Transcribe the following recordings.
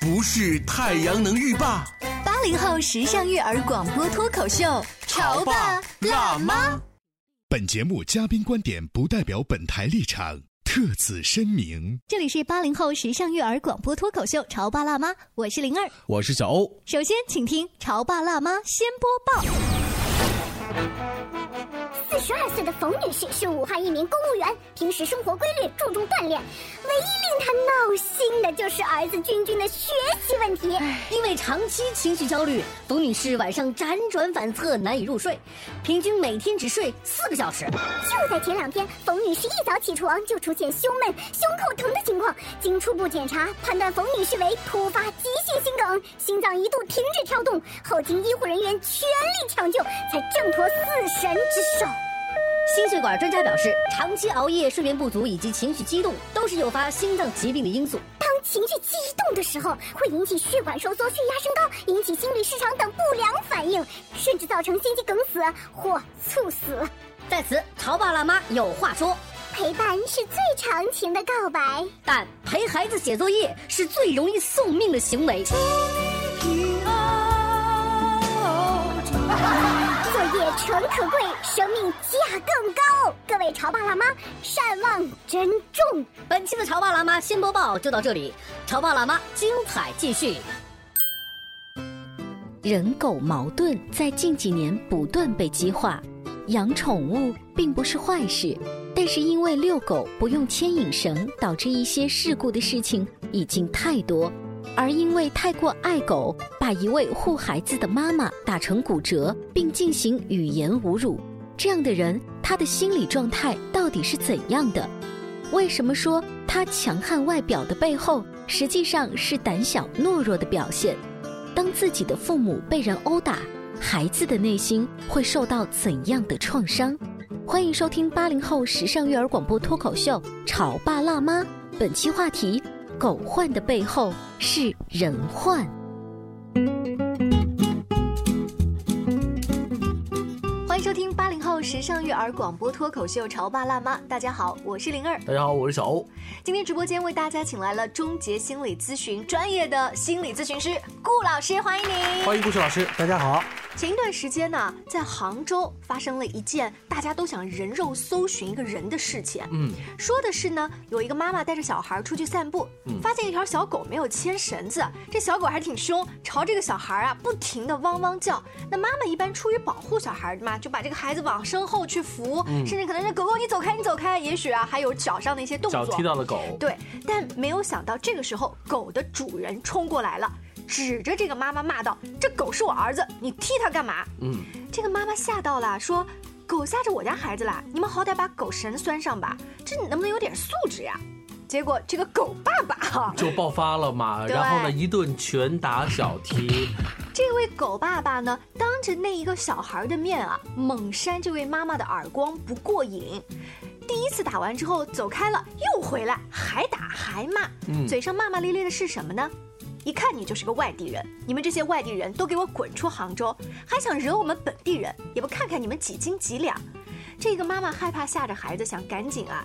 不是太阳能浴霸。八零后时尚育儿广播脱口秀，潮爸辣妈。本节目嘉宾观点不代表本台立场，特此声明。这里是八零后时尚育儿广播脱口秀，潮爸辣妈，我是灵儿，我是小欧。首先，请听潮爸辣妈先播报。四十二岁的冯女士是武汉一名公务员，平时生活规律，注重锻炼。唯一令她闹心的就是儿子君君的学习问题。因为长期情绪焦虑，冯女士晚上辗转反侧，难以入睡，平均每天只睡四个小时。就在前两天，冯女士一早起床就出现胸闷、胸口疼的情况，经初步检查，判断冯女士为突发急性心梗，心脏一度停止跳动，后经医护人员全力抢救，才挣脱死神之手。心血管专家表示，长期熬夜、睡眠不足以及情绪激动，都是诱发心脏疾病的因素。当情绪激动的时候，会引起血管收缩、血压升高，引起心律失常等不良反应，甚至造成心肌梗死或猝死。在此，潮爸辣妈有话说：陪伴是最长情的告白，但陪孩子写作业是最容易送命的行为。诚可贵，生命价更高。各位潮爸辣妈，善忘珍重。本期的潮爸辣妈先播报就到这里，潮爸辣妈精彩继续。人狗矛盾在近几年不断被激化，养宠物并不是坏事，但是因为遛狗不用牵引绳，导致一些事故的事情已经太多。而因为太过爱狗，把一位护孩子的妈妈打成骨折，并进行语言侮辱，这样的人，他的心理状态到底是怎样的？为什么说他强悍外表的背后，实际上是胆小懦弱的表现？当自己的父母被人殴打，孩子的内心会受到怎样的创伤？欢迎收听八零后时尚育儿广播脱口秀《潮爸辣妈》，本期话题。狗患的背后是人患。欢迎收听八零后时尚育儿广播脱口秀《潮爸辣妈》，大家好，我是灵儿，大家好，我是小欧。今天直播间为大家请来了终结心理咨询专业的心理咨询师顾老师，欢迎您。欢迎顾师老师，大家好。前一段时间呢，在杭州发生了一件大家都想人肉搜寻一个人的事情。嗯，说的是呢，有一个妈妈带着小孩出去散步，发现一条小狗没有牵绳子，这小狗还挺凶，朝这个小孩啊不停的汪汪叫。那妈妈一般出于保护小孩嘛，就把这个孩子往身后去扶，甚至可能是狗狗你走开你走开，也许啊还有脚上的一些动作，脚踢到了狗。对，但没有想到这个时候狗的主人冲过来了。指着这个妈妈骂道：“这狗是我儿子，你踢它干嘛？”嗯，这个妈妈吓到了，说：“狗吓着我家孩子了，你们好歹把狗绳拴上吧，这你能不能有点素质呀？”结果这个狗爸爸哈就爆发了嘛，然后呢一顿拳打脚踢。这位狗爸爸呢，当着那一个小孩的面啊，猛扇这位妈妈的耳光不过瘾。第一次打完之后走开了，又回来还打还骂，嘴上骂骂咧咧的是什么呢？一看你就是个外地人，你们这些外地人都给我滚出杭州，还想惹我们本地人，也不看看你们几斤几两。这个妈妈害怕吓着孩子，想赶紧啊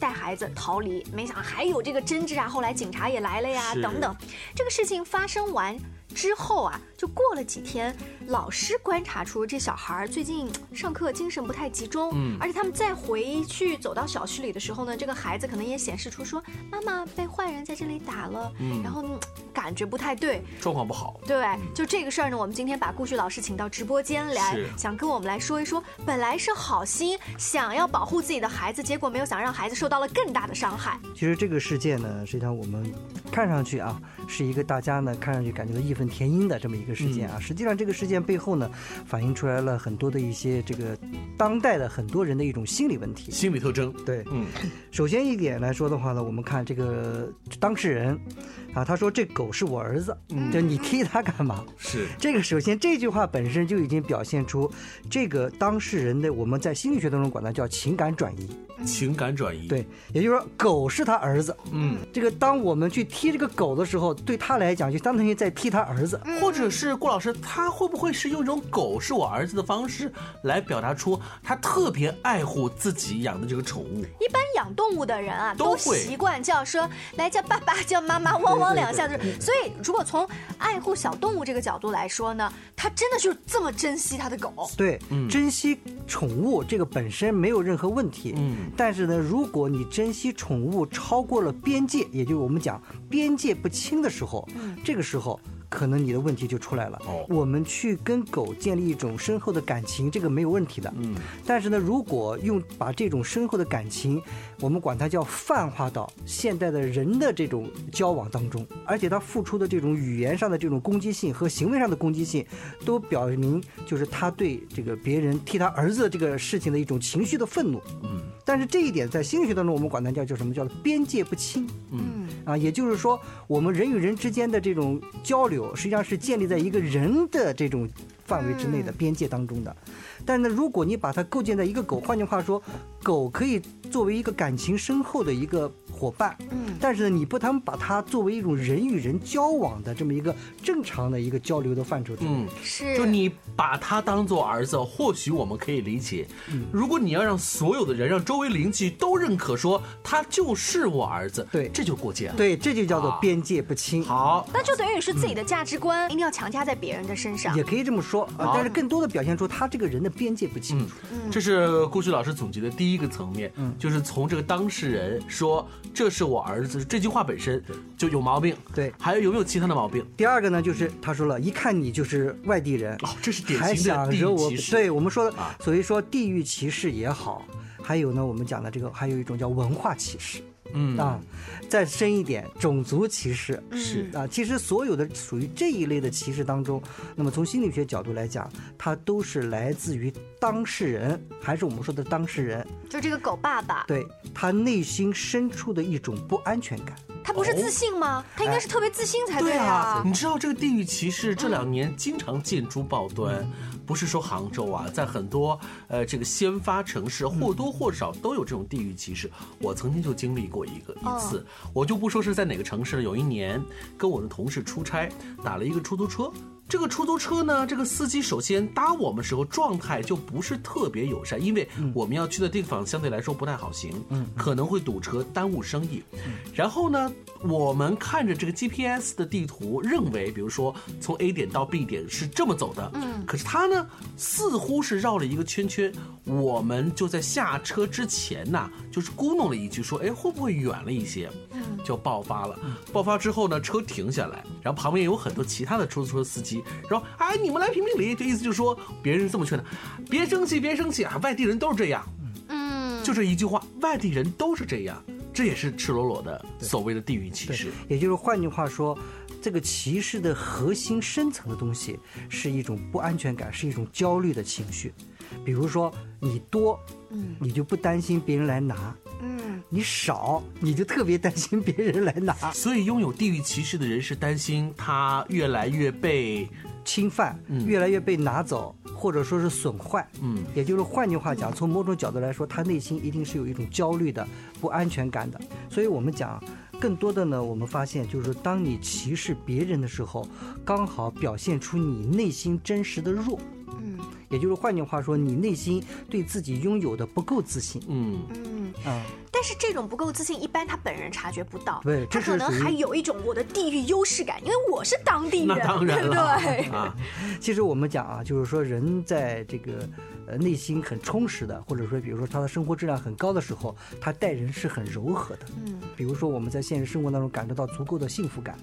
带孩子逃离，没想还有这个争执啊。后来警察也来了呀，等等。这个事情发生完之后啊。就过了几天，老师观察出这小孩儿最近上课精神不太集中，嗯而且他们再回去走到小区里的时候呢，这个孩子可能也显示出说妈妈被坏人在这里打了，嗯然后嗯感觉不太对。状况不好。对，就这个事儿呢，我们今天把顾旭老师请到直播间来，想跟我们来说一说。本来是好心想要保护自己的孩子，结果没有想让孩子受到了更大的伤害。其实这个事件呢，实际上我们看上去啊，是一个大家呢看上去感觉到义愤填膺的这么一个事件啊。实际上这个事件背后呢，反映出来了很多的一些这个当代的很多人的一种心理问题。心理特征，对，嗯，首先一点来说的话呢，我们看这个当事人，啊，他说这狗是我儿子，就你踢他干嘛？是这个首先这句话本身就已经表现出这个当事人的我们在心理学当中管它叫情感转移。情感转移。，对，也就是说狗是他儿子，嗯，这个当我们去踢这个狗的时候，对他来讲就相当于在踢他儿子。或者是顾老师，他会不会是用一种“狗是我儿子”的方式来表达出他特别爱护自己养的这个宠物？一般养动物的人啊，都都习惯叫说来叫爸爸叫妈妈，汪汪两下子。所以，如果从爱护小动物这个角度来说呢，他真的就是这么珍惜他的狗。对，嗯珍惜宠物这个本身没有任何问题。嗯，但是呢，如果你珍惜宠物超过了边界，也就是我们讲边界不清的时候，这个时候。可能你的问题就出来了。哦我们去跟狗建立一种深厚的感情，这个没有问题的。嗯，但是呢，如果用把这种深厚的感情，我们管它叫泛化到现代的人的这种交往当中，而且他付出的这种语言上的这种攻击性和行为上的攻击性，都表明就是他对这个别人替他儿子这个事情的一种情绪的愤怒。嗯，但是这一点在心理学当中，我们管它叫叫什么？叫边界不清。嗯，啊，也就是说，我们人与人之间的这种交流，实际上是建立在一个人的这种范围之内的嗯边界当中的。但是呢，如果你把它构建在一个狗，换句话说，狗可以作为一个感情深厚的一个伙伴，嗯但是呢，你不能把它作为一种人与人交往的这么一个正常的一个交流的范畴之内。嗯，是。就你把他当做儿子，或许我们可以理解。嗯如果你要让所有的人，让周围邻居都认可说他就是我儿子，对这就过界了。，对，这就叫做啊边界不清。好，那就等于是自己的价值观一定要强加在别人的身上也。可以这么说啊，但是更多的表现出他这个人的边界不清楚。嗯这是顾旭老师总结的第一个层面，嗯就是从这个当事人说这是我儿子这句话本身就有毛病。对还有有没有其他的毛病？第二个呢，就是他说了，一看你就是外地人，哦这是典型的地域歧视对我们说的啊，所以说地域歧视也好，还有呢，我们讲的这个还有一种叫文化歧视嗯啊，再深一点，种族歧视是啊。其实所有的属于这一类的歧视当中，那么从心理学角度来讲，它都是来自于当事人，还是我们说的当事人，就这个狗爸爸，对他内心深处的一种不安全感。他不是自信吗？他应该是特别自信才对啊啊，。你知道这个地域歧视这两年经常见诸报端，不是说杭州啊，在很多呃这个先发城市或多或少都有这种地域歧视。我曾经就经历过一个一次，我就不说是在哪个城市了。有一年跟我的同事出差，打了一个出租车。这个出租车呢，这个司机首先搭我们时候状态就不是特别友善，因为我们要去的地方相对来说不太好行，嗯，可能会堵车耽误生意。然后呢，我们看着这个 GPS 的地图，认为比如说从 A 点到 B 点是这么走的，嗯，可是他呢似乎是绕了一个圈圈。我们就在下车之前呐，就是咕哝了一句说，哎，会不会远了一些？嗯，就爆发了。爆发之后呢，车停下来，然后旁边有很多其他的出租车司机，然后哎，你们来评评理，这意思就是说别人是这么劝的，别生气，别生气啊，外地人都是这样。嗯，就这一句话，外地人都是这样，这也是赤裸裸的所谓的地域歧视。也就是换句话说，这个歧视的核心深层的东西是一种不安全感，是一种焦虑的情绪。比如说你多，嗯你就不担心别人来拿；嗯，你少，你就特别担心别人来拿。所以，拥有地域歧视的人是担心他越来越被侵犯，越来越被拿走，或者说是损坏。嗯，也就是换句话讲，从某种角度来说，他内心一定是有一种焦虑的、不安全感的。所以我们讲，更多的呢，我们发现就是说，当你歧视别人的时候，刚好表现出你内心真实的弱。嗯也就是换句话说，你内心对自己拥有的不够自信。嗯嗯。啊、但但是这种不够自信，一般他本人察觉不到，对他可能还有一种我的地域优势感，因为我是当地人，那当然 对。啊，其实我们讲啊，就是说人在这个呃内心很充实的，或者说比如说他的生活质量很高的时候，他待人是很柔和的。嗯，比如说我们在现实生活当中感受到足够的幸福感，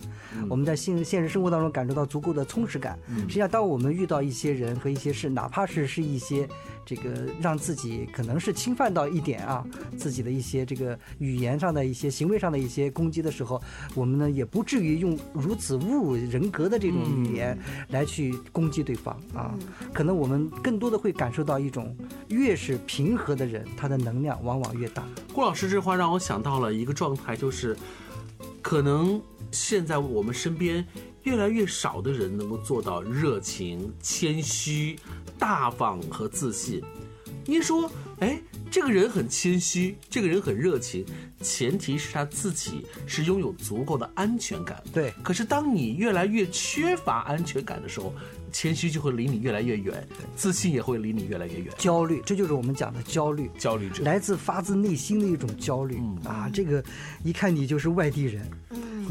我们在现现实生活当中感受到足够的充实感。实际上，当我们遇到一些人和一些事，哪怕是是一些这个让自己可能是侵犯到一点啊自己的一些这个语言上的一些行为上的一些攻击的时候，我们呢也不至于用如此侮辱人格的这种语言来去攻击对方啊。可能我们更多的会感受到一种，越是平和的人，他的能量往往越大。郭老师这话让我想到了一个状态，就是可能现在我们身边越来越少的人能够做到热情、谦虚、大方和自信。您说，哎，这个人很谦虚，这个人很热情，前提是他自己是拥有足够的安全感。对可是当你越来越缺乏安全感的时候，谦虚就会离你越来越远，自信也会离你越来越远。焦虑，这就是我们讲的焦虑。焦虑者，来自发自内心的一种焦虑、啊！这个一看你就是外地人，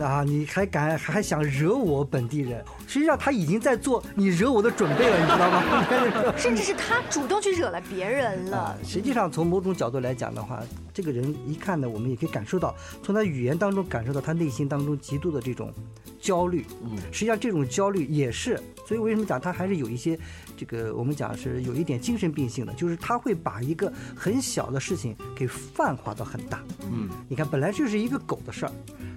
啊，你还敢还想惹我本地人？实际上他已经在做你惹我的准备了，你知道吗？甚至是他主动去惹了别人了啊。，实际上从某种角度来讲的话，这个人一看呢，我们也可以感受到，从他语言当中感受到他内心当中极度的这种焦虑。嗯，实际上这种焦虑也是，所以为什么讲他还是有一些这个我们讲是有一点精神病性的，就是他会把一个很小的事情给泛化到很大。嗯，你看，本来就是一个狗的事儿，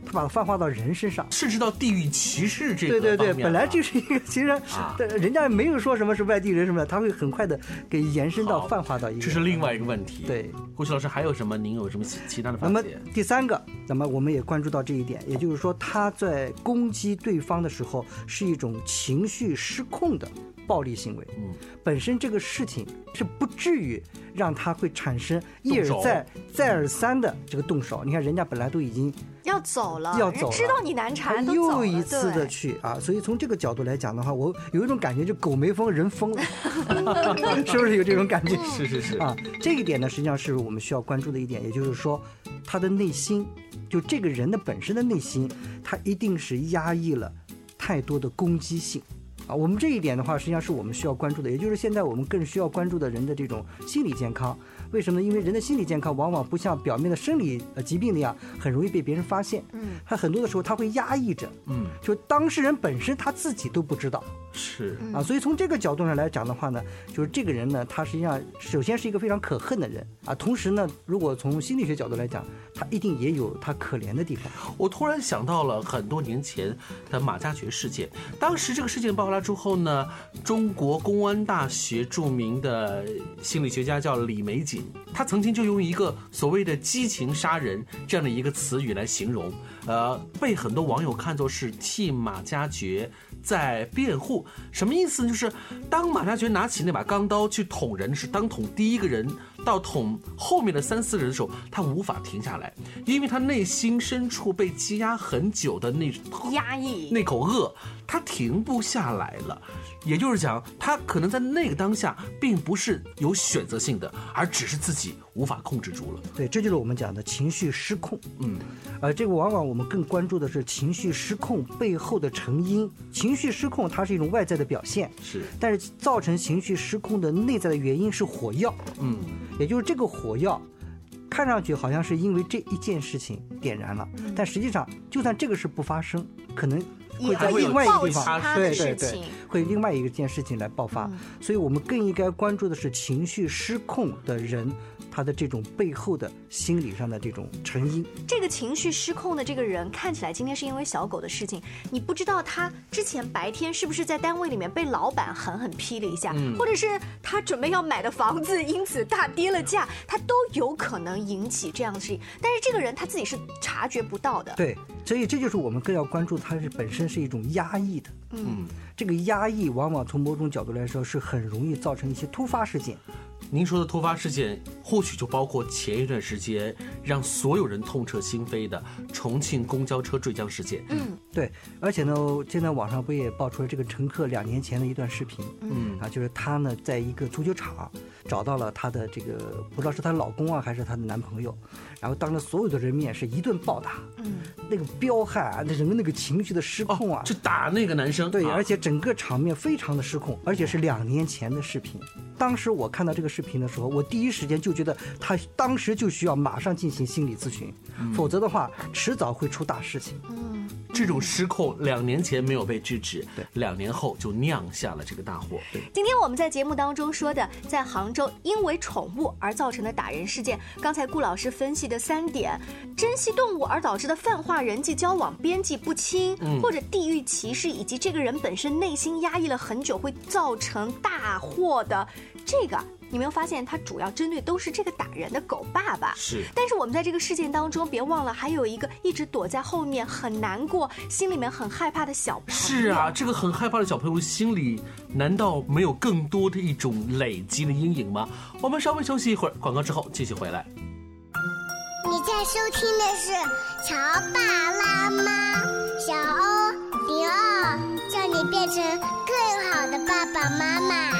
他把它泛化到人身上。甚至到地域歧视这个对对对，本来就是一个，其实啊人家没有说什么是外地人什么的，他会很快的给延伸到泛化到一个。这是另外一个问题。对，胡旭老师还有什么？您有什么其其他的那么？第三个，那么我们也关注到这一点，也就是说他在攻击对方的时候是一种情绪失控的暴力行为。嗯，本身这个事情是不至于让他会产生一而再、再而三的这个动手。你看人家本来都已经要走了，要走知道你难缠，又一次的去啊，所以从这个角度来讲的话，我有一种感觉，就狗没疯人疯了，是不是有这种感觉？是是是啊，这一点呢，实际上是我们需要关注的一点，也就是说，他的内心，就这个人的本身的内心，他一定是压抑了太多的攻击性。啊，我们这一点的话，实际上是我们需要关注的，也就是现在我们更需要关注的人的这种心理健康。为什么呢？因为人的心理健康往往不像表面的生理呃疾病那样，很容易被别人发现。嗯，他很多的时候他会压抑着，嗯，就当事人本身他自己都不知道。是啊，所以从这个角度上来讲的话呢，就是这个人呢，他实际上首先是一个非常可恨的人啊，同时呢，如果从心理学角度来讲，他一定也有他可怜的地方。我突然想到了很多年前的马加爵事件。当时这个事件爆发之后呢，中国公安大学著名的心理学家叫李玫瑾，他曾经就用一个所谓的“激情杀人”这样的一个词语来形容，呃，被很多网友看作是替马加爵在辩护。什么意思呢？就是当马加爵拿起那把钢刀去捅人时，当捅第一个人到捅后面的三四人的时候，他无法停下来，因为他内心深处被积压很久的那压抑那口恶，他停不下来了。也就是讲，他可能在那个当下并不是有选择性的，而只是自己无法控制住了。对，这就是我们讲的情绪失控。嗯，呃，这个往往我们更关注的是情绪失控背后的成因。情绪失控它是一种外在的表现，是，但是造成情绪失控的内在的原因是火药。嗯，也就是这个火药，看上去好像是因为这一件事情点燃了，但实际上就算这个事不发生，可能会在另外一个地方，对对对，会另外一个件事情来爆发。所以我们更应该关注的是情绪失控的人，他的这种背后的心理上的这种成因。这个情绪失控的这个人，看起来今天是因为小狗的事情，你不知道他之前白天是不是在单位里面被老板狠狠批了一下，嗯或者是他准备要买的房子因此大跌了价，他都有可能引起这样的事情。但是这个人他自己是察觉不到的。对，所以这就是我们更要关注，他是本身是一种压抑的。嗯，这个压抑往往从某种角度来说是很容易造成一些突发事件。您说的突发事件，或许就包括前一段时间让所有人痛彻心扉的重庆公交车坠江事件。嗯，对，而且呢，现在网上不也爆出了这个乘客两年前的一段视频，嗯。啊，就是她呢在一个足球场找到了她的这个不知道是她老公啊还是她的男朋友，然后当着所有的人面是一顿暴打，嗯，那个彪悍啊，那人的那个情绪的失控啊，就打那个男生。对，啊而且整个场面非常的失控，而且是两年前的视频。当时我看到这个视频的时候，我第一时间就觉得他当时就需要马上进行心理咨询，否则的话迟早会出大事情。嗯，这种失控两年前没有被制止，对两年后就酿下了这个大祸。对，今天我们在节目当中说的，在杭州因为宠物而造成的打人事件，刚才顾老师分析的三点：珍惜动物而导致的泛化人际交往边际不清，嗯或者地域歧视，以及这个人本身内心压抑了很久会造成大祸的这个。你没有发现，它主要针对都是这个打人的狗爸爸。是但是我们在这个事件当中，别忘了还有一个一直躲在后面很难过、心里面很害怕的小朋友。是啊，这个很害怕的小朋友心里难道没有更多的一种累积的阴影吗？我们稍微休息一会儿，广告之后继续回来。你在收听的是《潮爸辣妈》，小欧零二，叫你变成更好的爸爸妈妈。《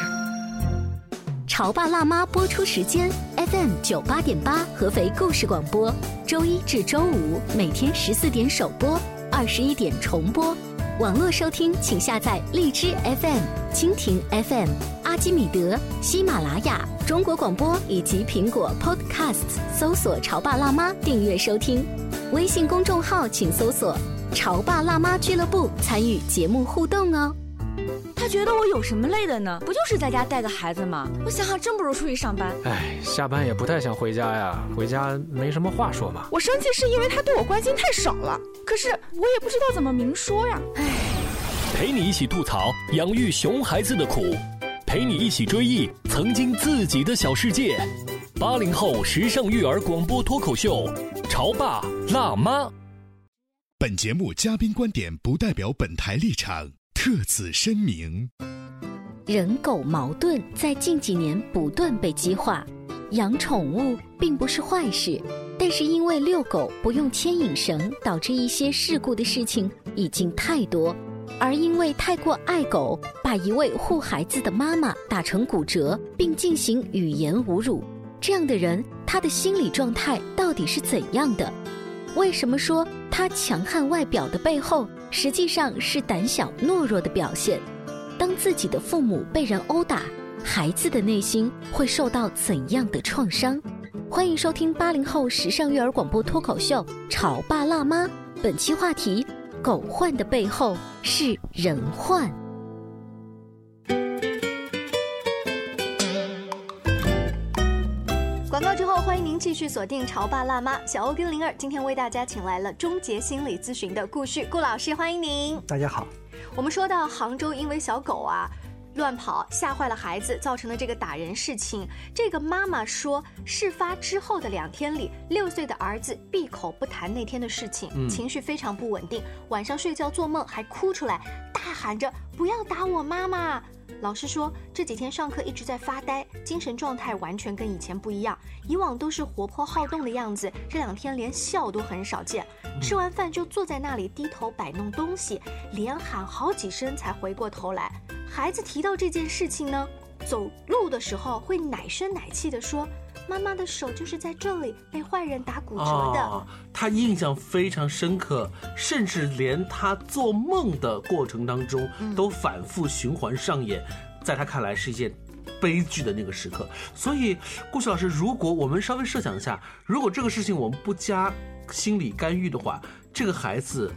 潮爸辣妈》播出时间：FM 九八点八，合肥故事广播，周一至周五每天十四点首播，二十一点重播。网络收听，请下载荔枝 FM、蜻蜓 FM、阿基米德、喜马拉雅、中国广播以及苹果 Podcasts，搜索“潮爸辣妈”订阅收听。微信公众号请搜索“潮爸辣妈俱乐部”，参与节目互动哦。他觉得我有什么累的呢？不就是在家带个孩子吗？我想想，真不如出去上班。哎，下班也不太想回家呀，回家没什么话说嘛。我生气是因为他对我关心太少了，可是我也不知道怎么明说呀。哎，陪你一起吐槽养育熊孩子的苦，陪你一起追忆曾经自己的小世界。八零后时尚育儿广播脱口秀，潮爸辣妈。本节目嘉宾观点不代表本台立场，特此声明。人狗矛盾在近几年不断被激化，养宠物并不是坏事，但是因为遛狗不用牵引绳，导致一些事故的事情已经太多。而因为太过爱狗，把一位护孩子的妈妈打成骨折，并进行语言侮辱，这样的人，他的心理状态到底是怎样的？为什么说他强悍外表的背后，实际上是胆小懦弱的表现？当自己的父母被人殴打，孩子的内心会受到怎样的创伤？欢迎收听八零后时尚育儿广播脱口秀《潮爸辣妈》，本期话题：狗患的背后是人患。广告之后，欢迎您继续锁定《潮爸辣妈》，小欧跟灵儿今天为大家请来了终结心理咨询的顾旭顾老师，欢迎您。大家好，我们说到杭州，因为小狗啊乱跑吓坏了孩子，造成的这个打人事情。这个妈妈说，事发之后的两天里，六岁的儿子闭口不谈那天的事情，嗯情绪非常不稳定，晚上睡觉做梦还哭出来，大喊着不要打我妈妈。老师说这几天上课一直在发呆，精神状态完全跟以前不一样。以往都是活泼好动的样子，这两天连笑都很少见。吃完饭就坐在那里低头摆弄东西，连喊好几声才回过头来。孩子提到这件事情呢，走路的时候会奶声奶气地说：“妈妈的手就是在这里被坏人打骨折的。啊，他印象非常深刻，甚至连他做梦的过程当中嗯都反复循环上演，在他看来是一件悲剧的那个时刻。所以，顾旭老师，如果我们稍微设想一下，如果这个事情我们不加心理干预的话，这个孩子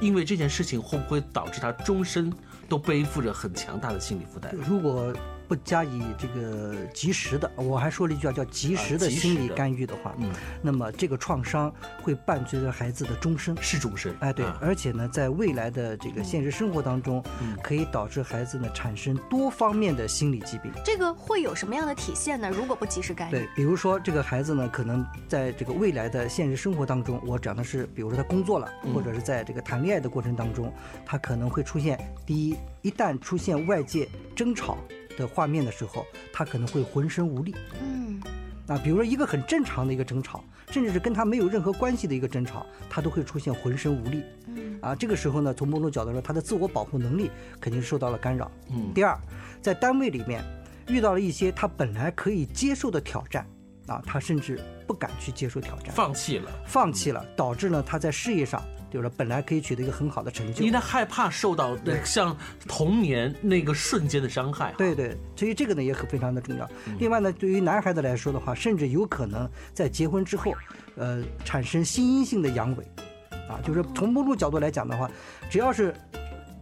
因为这件事情会不会导致他终身都背负着很强大的心理负担？如果不加以这个及时的，我还说了一句啊，叫及时的心理干预的话，嗯，那么这个创伤会伴随着孩子的终身，是终身。哎，对，啊。而且呢，在未来的这个现实生活当中，嗯。可以导致孩子呢产生多方面的心理疾病。这个会有什么样的体现呢？如果不及时干预，对，比如说这个孩子呢，可能在这个未来的现实生活当中，我讲的是，比如说他工作了，嗯。或者是在这个谈恋爱的过程当中，他可能会出现第一，一旦出现外界争吵、的画面的时候，他可能会浑身无力。嗯，啊，比如说一个很正常的一个争吵，甚至是跟他没有任何关系的一个争吵，他都会出现浑身无力。嗯，啊，这个时候呢，从某种角度说，他的自我保护能力肯定受到了干扰。嗯，第二，在单位里面遇到了一些他本来可以接受的挑战，啊，他甚至不敢去接受挑战，放弃了，放弃了，导致呢他在事业上，就是本来可以取得一个很好的成就，因为他害怕受到 像童年那个瞬间的伤害。对对，所以这个呢也很非常的重要。另外呢，对于男孩子来说的话，甚至有可能在结婚之后，呃，产生心因性的阳痿，啊，就是从某种角度来讲的话，只要是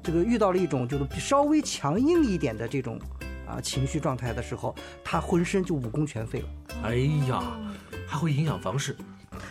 这个遇到了一种就是稍微强硬一点的这种情绪状态的时候，他浑身就武功全废了。哎呀，还会影响房事。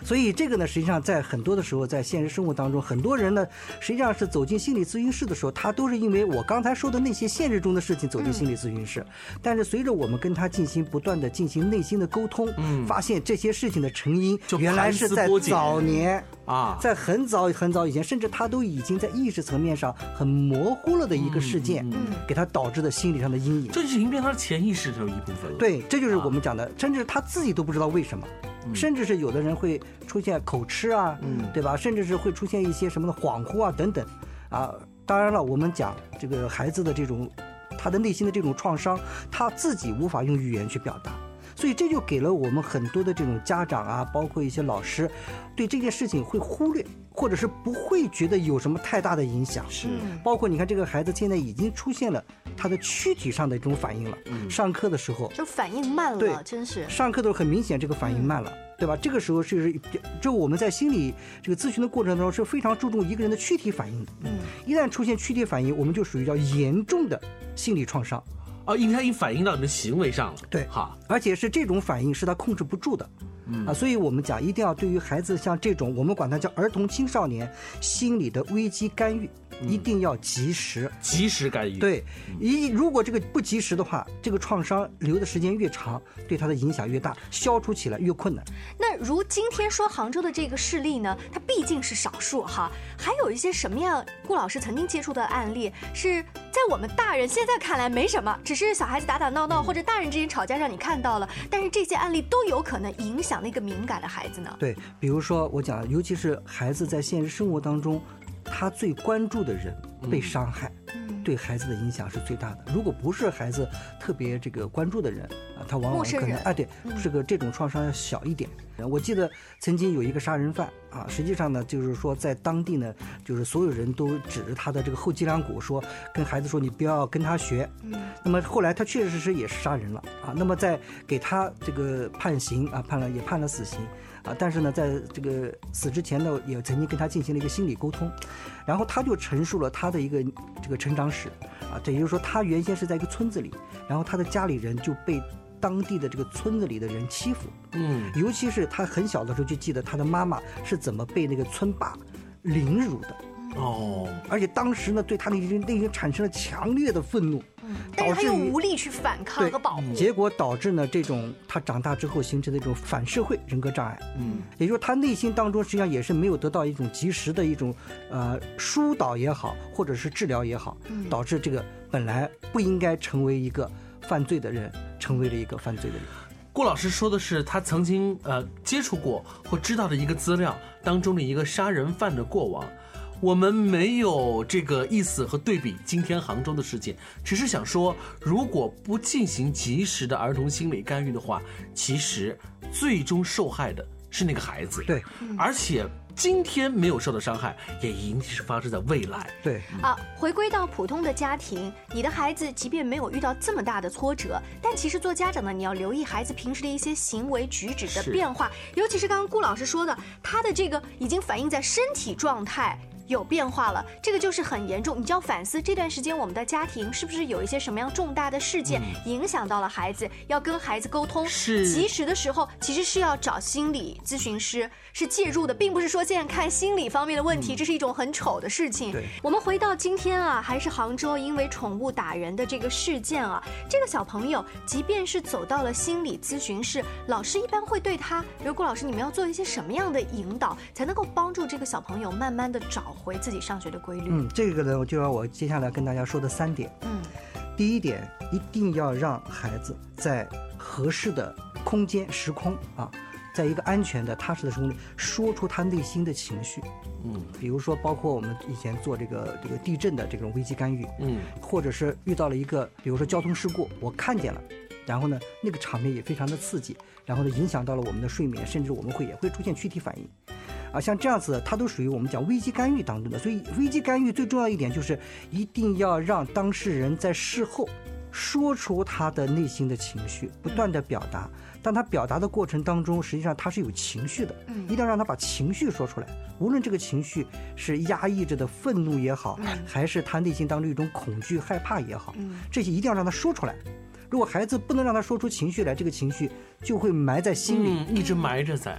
所以这个呢，实际上在很多的时候，在现实生活当中，很多人呢，实际上是走进心理咨询室的时候，他都是因为我刚才说的那些现实中的事情走进心理咨询室。但是随着我们跟他进行不断的进行内心的沟通，嗯发现这些事情的成因就原来是在早年啊在很早很早以前，甚至他都已经在意识层面上很模糊了的一个事件，嗯给他导致的心理上的阴影。这就已经变成他潜意识的一部分了。对，这就是我们讲的，甚至他自己都不知道为什么，甚至是有的人会出现口吃啊，嗯对吧？甚至是会出现一些什么的恍惚啊等等，啊，当然了，我们讲这个孩子的这种他的内心的这种创伤，他自己无法用语言去表达。所以这就给了我们很多的这种家长啊，包括一些老师，对这件事情会忽略，或者是不会觉得有什么太大的影响。是包括你看这个孩子现在已经出现了他的躯体上的一种反应了。嗯上课的时候，就反应慢了对了，真是。上课的时候很明显这个反应慢了，对吧？这个时候是就我们在心理这个咨询的过程当中是非常注重一个人的躯体反应的。嗯，一旦出现躯体反应，我们就属于叫严重的心理创伤。哦，因为它已经反映到你的行为上了。对，哈，而且是这种反应是他控制不住的。啊，所以我们讲一定要对于孩子像这种，我们管它叫儿童青少年心理的危机干预，一定要及时。及时干预。对，一如果这个不及时的话，这个创伤留的时间越长，对他的影响越大，消除起来越困难。那如今天说杭州的这个事例呢，它毕竟是少数哈，还有一些什么样顾老师曾经接触的案例，是在我们大人现在看来没什么，只是小孩子打打闹闹或者大人之间吵架让你看到了，但是这些案例都有可能影响那个敏感的孩子呢？对，比如说我讲，尤其是孩子在现实生活当中，他最关注的人被伤害，嗯对孩子的影响是最大的。如果不是孩子特别这个关注的人啊，他往往可能哎对嗯，这个这种创伤要小一点。我记得曾经有一个杀人犯啊，实际上呢，就是说在当地呢，就是所有人都指着他的这个后脊梁骨说，跟孩子说你不要跟他学。嗯那么后来他确确实实也是杀人了啊。那么在给他这个判刑啊，判了也判了死刑啊。但是呢，在这个死之前呢，也曾经跟他进行了一个心理沟通，然后他就陈述了他的一个这个成长史啊。这也就是说，他原先是在一个村子里，然后他的家里人就被当地的这个村子里的人欺负，嗯，尤其是他很小的时候就记得他的妈妈是怎么被那个村霸凌辱的。哦，而且当时呢，对他内心内心产生了强烈的愤怒，但是他又无力去反抗对和保护。结果导致呢这种他长大之后形成的一种反社会人格障碍。嗯，也就是他内心当中实际上也是没有得到一种及时的一种呃疏导也好，或者是治疗也好，嗯导致这个本来不应该成为一个犯罪的人，成为了一个犯罪的人。郭老师说的是他曾经呃接触过或知道的一个资料当中的一个杀人犯的过往。我们没有这个意思和对比今天杭州的事件，只是想说，如果不进行及时的儿童心理干预的话，其实最终受害的是那个孩子。对，而且今天没有受到伤害，也一定是发生在未来。对，啊，回归到普通的家庭，你的孩子即便没有遇到这么大的挫折，但其实做家长的你要留意孩子平时的一些行为举止的变化，尤其是刚刚顾老师说的，他的这个已经反映在身体状态。有变化了，这个就是很严重，你就要反思这段时间我们的家庭是不是有一些什么样重大的事件影响到了孩子，要跟孩子沟通，是。及时的时候其实是要找心理咨询师是介入的，并不是说现在看心理方面的问题，这是一种很丑的事情。对。我们回到今天啊，还是杭州因为宠物打人的这个事件啊，这个小朋友即便是走到了心理咨询室，老师一般会对他，比如顾老师，你们要做一些什么样的引导，才能够帮助这个小朋友慢慢的找回自己上学的规律？嗯，这个呢，就要我接下来跟大家说的三点。嗯第一点，一定要让孩子在合适的空间、时空啊，在一个安全的、踏实的时空里，说出他内心的情绪。嗯，比如说，包括我们以前做这个这个地震的这种危机干预，嗯，或者是遇到了一个，比如说交通事故，我看见了，然后呢，那个场面也非常的刺激，然后呢，影响到了我们的睡眠，甚至我们会也会出现躯体反应。啊，像这样子，它都属于我们讲危机干预当中的。所以，危机干预最重要一点就是，一定要让当事人在事后说出他的内心的情绪，不断的表达。当他表达的过程当中，实际上他是有情绪的，嗯一定要让他把情绪说出来。无论这个情绪是压抑着的愤怒也好，还是他内心当中一种恐惧、害怕也好，嗯这些一定要让他说出来。如果孩子不能让他说出情绪来，这个情绪就会埋在心里，嗯一直埋着在。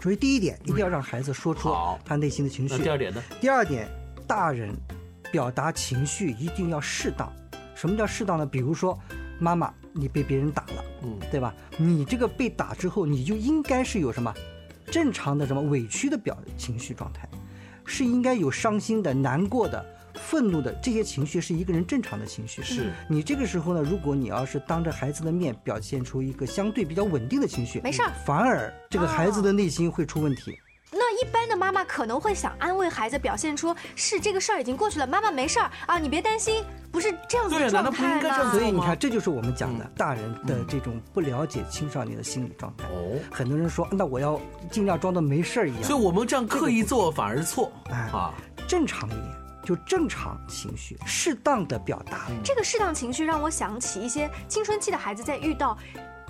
所以第一点，一定要让孩子说出他内心的情绪。那第二点呢？第二点，大人表达情绪一定要适当。什么叫适当呢？比如说，妈妈，你被别人打了，嗯，对吧？你这个被打之后，你就应该是有什么正常的什么委屈的表情绪状态，是应该有伤心的、难过的。愤怒的这些情绪是一个人正常的情绪。是你这个时候呢，如果你要是当着孩子的面表现出一个相对比较稳定的情绪，没事儿反而这个孩子的内心会出问题。那一般的妈妈可能会想安慰孩子，表现出是这个事儿已经过去了，妈妈没事儿啊，你别担心，不是这样子的状态吗？所以你看，这就是我们讲的大人的这种不了解青少年的心理状态。哦，很多人说，那我要尽量装的没事儿一样。所以我们这样刻意做反而错。哎啊，正常一点，就正常情绪，适当的表达。这个适当情绪让我想起一些青春期的孩子在遇到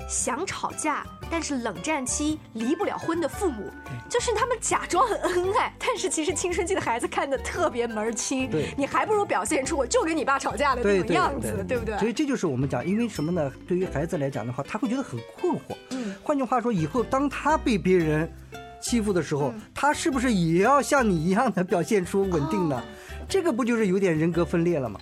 想吵架，但是冷战期离不了婚的父母，就是他们假装很恩爱，但是其实青春期的孩子看的特别门儿清。对你还不如表现出我就跟你爸吵架的那种样子，对不对？所以这就是我们讲，因为什么呢？对于孩子来讲的话，他会觉得很困惑。嗯，换句话说，以后当他被别人欺负的时嗯候，他是不是也要像你一样的表现出稳定呢？哦这个不就是有点人格分裂了吗？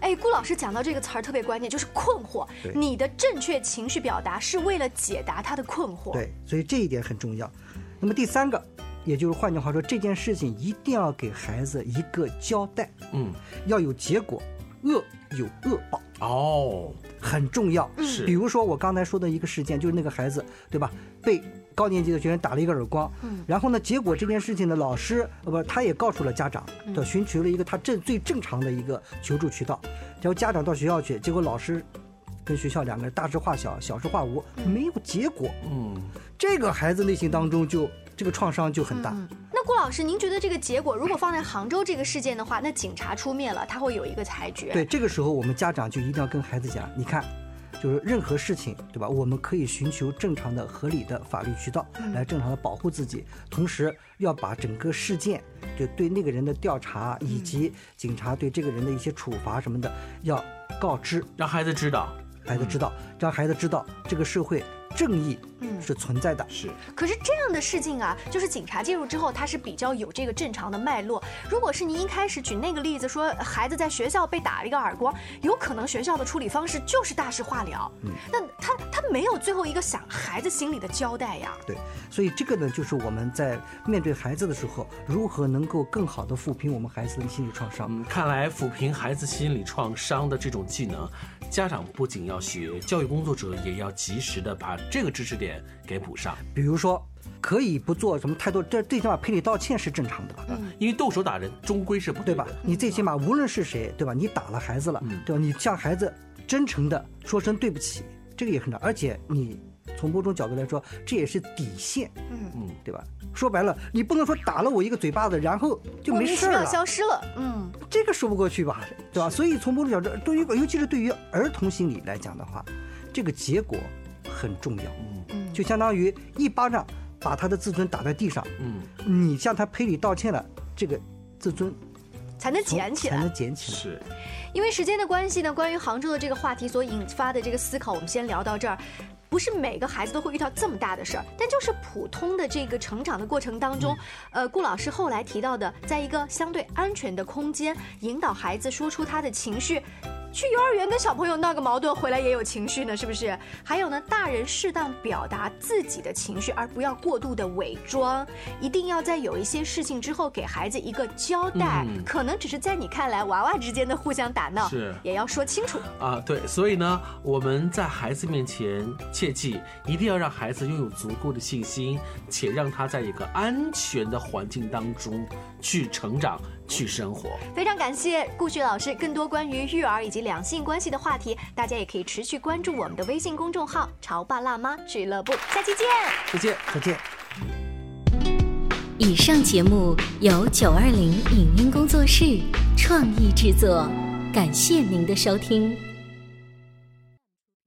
哎，顾老师讲到这个词儿特别关键，就是困惑。你的正确情绪表达是为了解答他的困惑。对，所以这一点很重要。那么第三个，也就是换句话说，这件事情一定要给孩子一个交代，嗯，要有结果，恶有恶报。哦，很重要。是比如说我刚才说的一个事件，就是那个孩子，对吧？被高年级的学生打了一个耳光，嗯。然后呢，结果这件事情呢，老师呃不，他也告诉了家长，嗯。对，寻求了一个他正最正常的一个求助渠道，然后家长到学校去，结果老师跟学校两个人大事化小，小事化无，没有结果。嗯，这个孩子内心当中就这个创伤就很大。嗯。那顾老师，您觉得这个结果如果放在杭州这个事件的话，那警察出面了，他会有一个裁决。对，这个时候我们家长就一定要跟孩子讲，你看，就是任何事情，对吧？我们可以寻求正常的、合理的法律渠道嗯。来正常的保护自己，同时要把整个事件，就对那个人的调查以及警察对这个人的一些处罚什么的，要告知，让孩子知道，孩子知道，让孩子知道这个社会正义嗯是存在的。是。可是这样的事情啊，就是警察介入之后，他是比较有这个正常的脉络。如果是您一开始举那个例子，说孩子在学校被打了一个耳光，有可能学校的处理方式就是大事化了。嗯那他他没有最后一个想孩子心里的交代呀。对，所以这个呢，就是我们在面对孩子的时候，如何能够更好的抚平我们孩子的心理创伤。嗯，看来抚平孩子心理创伤的这种技能，家长不仅要学，教育工作者也要及时的把这个知识点给补上。比如说，可以不做什么太多，这最起码赔礼道歉是正常的，因为动手打人终归是不对吧？你最起码无论是谁，对吧？你打了孩子了，嗯对吧？你向孩子真诚的说声对不起，这个也很重要。而且你从某种角度来说，这也是底线，嗯嗯，对吧？说白了，你不能说打了我一个嘴巴子，然后就没事了，消失了。嗯，这个说不过去吧，对吧？所以从某种角度，对于尤其是对于儿童心理来讲的话，这个结果很重要。嗯就相当于一巴掌把他的自尊打在地上，嗯，你向他赔礼道歉了，这个自尊才能捡起来才能。捡起来。是。因为时间的关系呢，关于杭州的这个话题所引发的这个思考，我们先聊到这儿。不是每个孩子都会遇到这么大的事儿，但就是普通的这个成长的过程当中，呃，顾老师后来提到的，在一个相对安全的空间引导孩子说出他的情绪，去幼儿园跟小朋友闹个矛盾，回来也有情绪呢，是不是？还有呢，大人适当表达自己的情绪，而不要过度的伪装，一定要在有一些事情之后给孩子一个交代，嗯可能只是在你看来娃娃之间的互相打闹，是也要说清楚。啊，对，所以呢，我们在孩子面前切记一定要让孩子拥有足够的信心，且让他在一个安全的环境当中去成长、去生活。非常感谢顾旭老师，更多关于育儿以及两性关系的话题，大家也可以持续关注我们的微信公众号“潮爸辣妈俱乐部”。下期见。再见，再见。以上节目由九二零影音工作室创意制作，感谢您的收听。